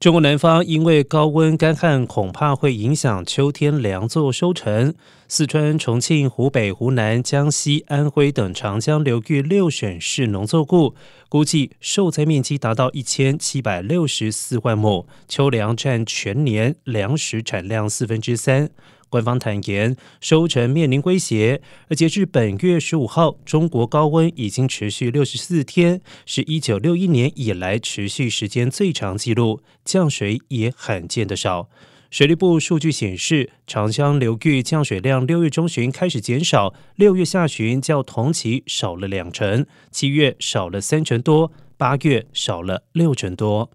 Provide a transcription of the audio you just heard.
中国南方因为高温干旱，恐怕会影响秋天粮作收成。四川、重庆、湖北、湖南、江西、安徽等长江流域六省市农作物估计受灾面积达到一千七百六十四万亩，秋粮占全年粮食产量四分之三。官方坦言，收成面临威胁。而截至本月十五号，中国高温已经持续六十四天，是一九六一年以来持续时间最长纪录，降水也罕见的少。水利部数据显示，长江流域降水量六月中旬开始减少，六月下旬较同期少了两成，七月少了三成多，八月少了六成多。